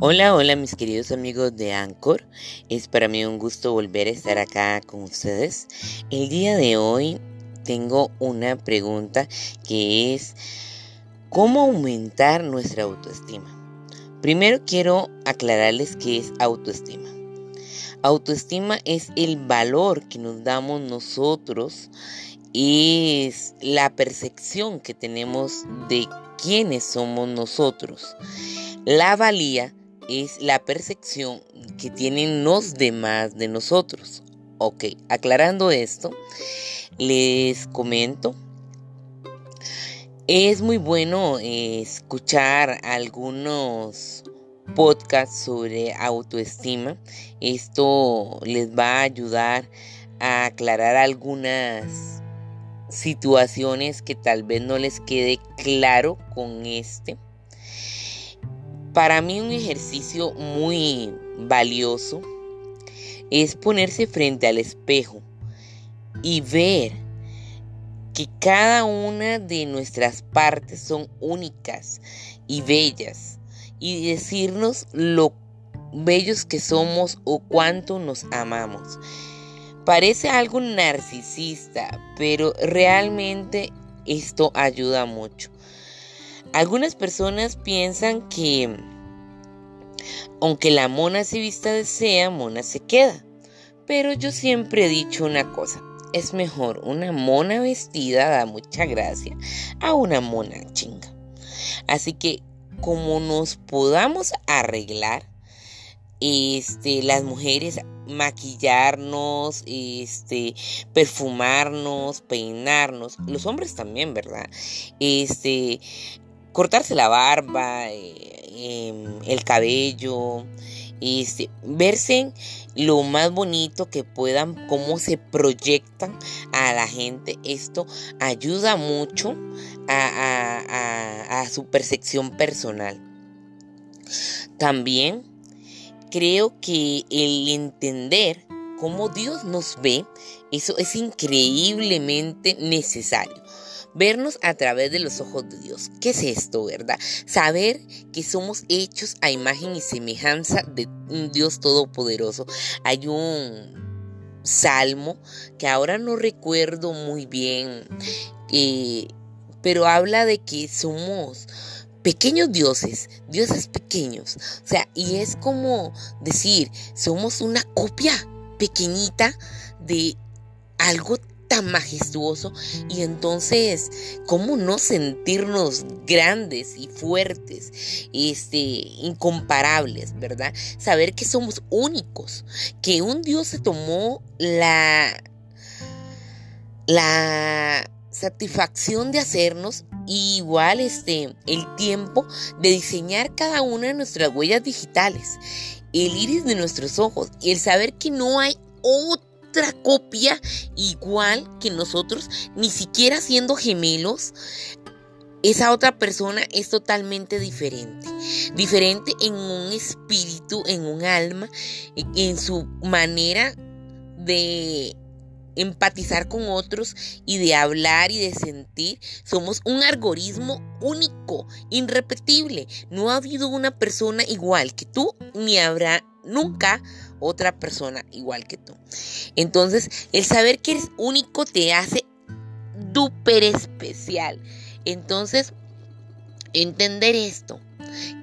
Hola, hola mis queridos amigos de Anchor. Es para mí un gusto volver a estar acá con ustedes. El día de hoy tengo una pregunta que es ¿cómo aumentar nuestra autoestima? Primero quiero aclararles qué es autoestima. Autoestima es el valor que nos damos nosotros, es la percepción que tenemos de quiénes somos nosotros. La valía es la percepción que tienen los demás de nosotros. Ok, aclarando esto, les comento. Es muy bueno escuchar algunos podcasts sobre autoestima. Esto les va a ayudar a aclarar algunas situaciones que tal vez no les quede claro con este. Para mí un ejercicio muy valioso es ponerse frente al espejo y ver que cada una de nuestras partes son únicas y bellas y decirnos lo bellos que somos o cuánto nos amamos. Parece algo narcisista, pero realmente esto ayuda mucho. Algunas personas piensan que aunque la mona se vista de sea, mona se queda. Pero yo siempre he dicho una cosa, es mejor una mona vestida da mucha gracia a una mona chinga. Así que como nos podamos arreglar, este, las mujeres maquillarnos, este, perfumarnos, peinarnos, los hombres también, ¿verdad? Este, cortarse la barba, eh, em, el cabello, este, verse lo más bonito que puedan, cómo se proyectan a la gente. Esto ayuda mucho a, a su percepción personal. También creo que el entender cómo Dios nos ve, eso es increíblemente necesario vernos a través de los ojos de Dios. ¿Qué es esto, verdad? Saber que somos hechos a imagen y semejanza de un Dios todopoderoso. Hay un salmo que ahora no recuerdo muy bien, eh, pero habla de que somos pequeños dioses, dioses pequeños. O sea, y es como decir, somos una copia pequeñita de algo majestuoso y entonces cómo no sentirnos grandes y fuertes, este, incomparables, ¿verdad? Saber que somos únicos, que un Dios se tomó la la satisfacción de hacernos igual este el tiempo de diseñar cada una de nuestras huellas digitales, el iris de nuestros ojos y el saber que no hay otro otra copia igual que nosotros, ni siquiera siendo gemelos, esa otra persona es totalmente diferente. Diferente en un espíritu, en un alma, en su manera de empatizar con otros y de hablar y de sentir. Somos un algoritmo único, irrepetible. No ha habido una persona igual que tú, ni habrá nunca otra persona igual que tú. Entonces, el saber que eres único te hace súper especial. Entonces, entender esto,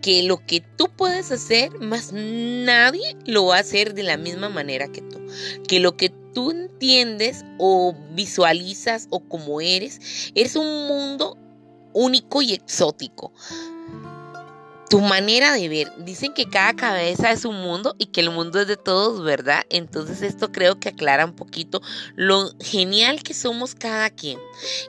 que lo que tú puedes hacer, más nadie lo va a hacer de la misma manera que tú. Que lo que tú entiendes o visualizas o como eres, es un mundo único y exótico tu manera de ver. Dicen que cada cabeza es un mundo y que el mundo es de todos, ¿verdad? Entonces esto creo que aclara un poquito lo genial que somos cada quien.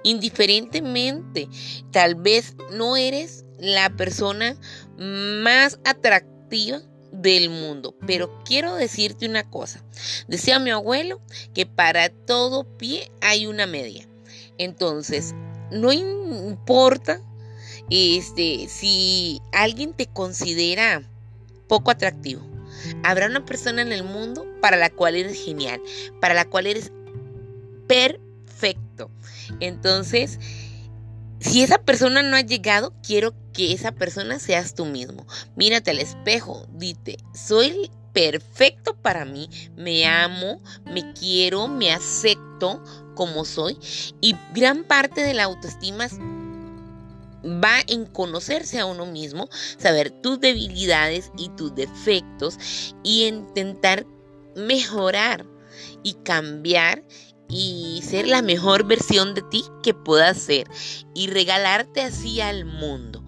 Indiferentemente, tal vez no eres la persona más atractiva del mundo. Pero quiero decirte una cosa. Decía mi abuelo que para todo pie hay una media. Entonces, no importa este, si alguien te considera poco atractivo, habrá una persona en el mundo para la cual eres genial, para la cual eres perfecto. Entonces, Si esa persona no ha llegado, quiero que esa persona seas tú mismo. Mírate al espejo, dite, soy perfecto para mí, me amo, me quiero, me acepto como soy y gran parte de la autoestima va en conocerse a uno mismo, saber tus debilidades y tus defectos y intentar mejorar y cambiar y ser la mejor versión de ti que puedas ser y regalarte así al mundo.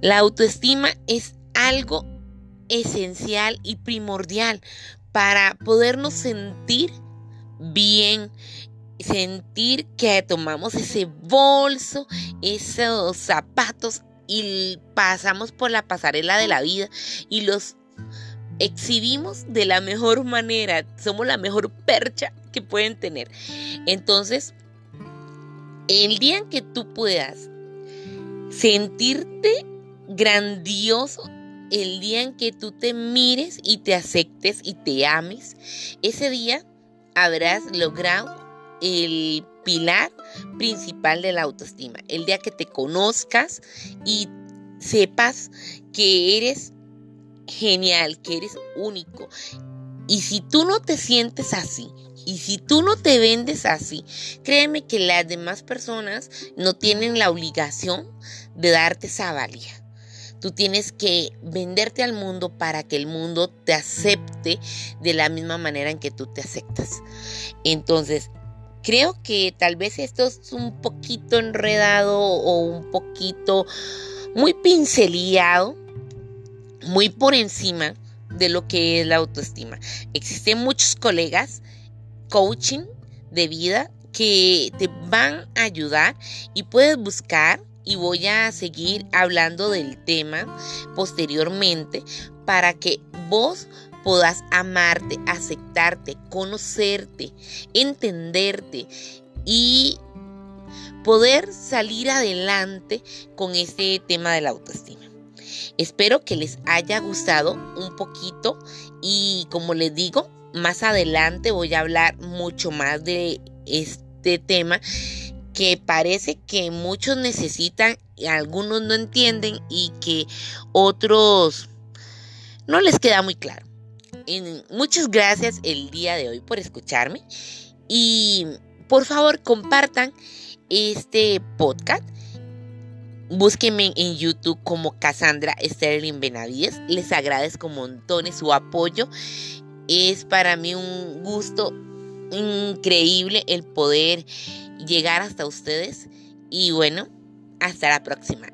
La autoestima es algo esencial y primordial para podernos sentir bien, sentir que tomamos ese bolso, esos zapatos y pasamos por la pasarela de la vida y los exhibimos de la mejor manera. Somos la mejor percha que pueden tener. Entonces, el día en que tú puedas sentirte grandioso, el día en que tú te mires y te aceptes y te ames, ese día habrás logrado el pilar principal de la autoestima. El día que te conozcas y sepas que eres genial, que eres único. Y si tú no te sientes así, y si tú no te vendes así, créeme que las demás personas no tienen la obligación de darte esa valía. Tú tienes que venderte al mundo para que el mundo te acepte de la misma manera en que tú te aceptas. Entonces, creo que tal vez esto es un poquito enredado o un poquito muy pinceleado, muy por encima de lo que es la autoestima. Existen muchos colegas coaching de vida que te van a ayudar y puedes buscar y voy a seguir hablando del tema posteriormente para que vos puedas amarte, aceptarte, conocerte, entenderte y poder salir adelante con este tema de la autoestima. Espero que les haya gustado un poquito y como les digo, más adelante voy a hablar mucho más de este tema que parece que muchos necesitan y algunos no entienden y que otros no les queda muy claro. Muchas gracias el día de hoy por escucharme y por favor compartan este podcast. Búsquenme en YouTube como Cassandra Sterling Benavides. Les agradezco montones su apoyo. Es para mí un gusto increíble el poder llegar hasta ustedes. Y bueno, hasta la próxima.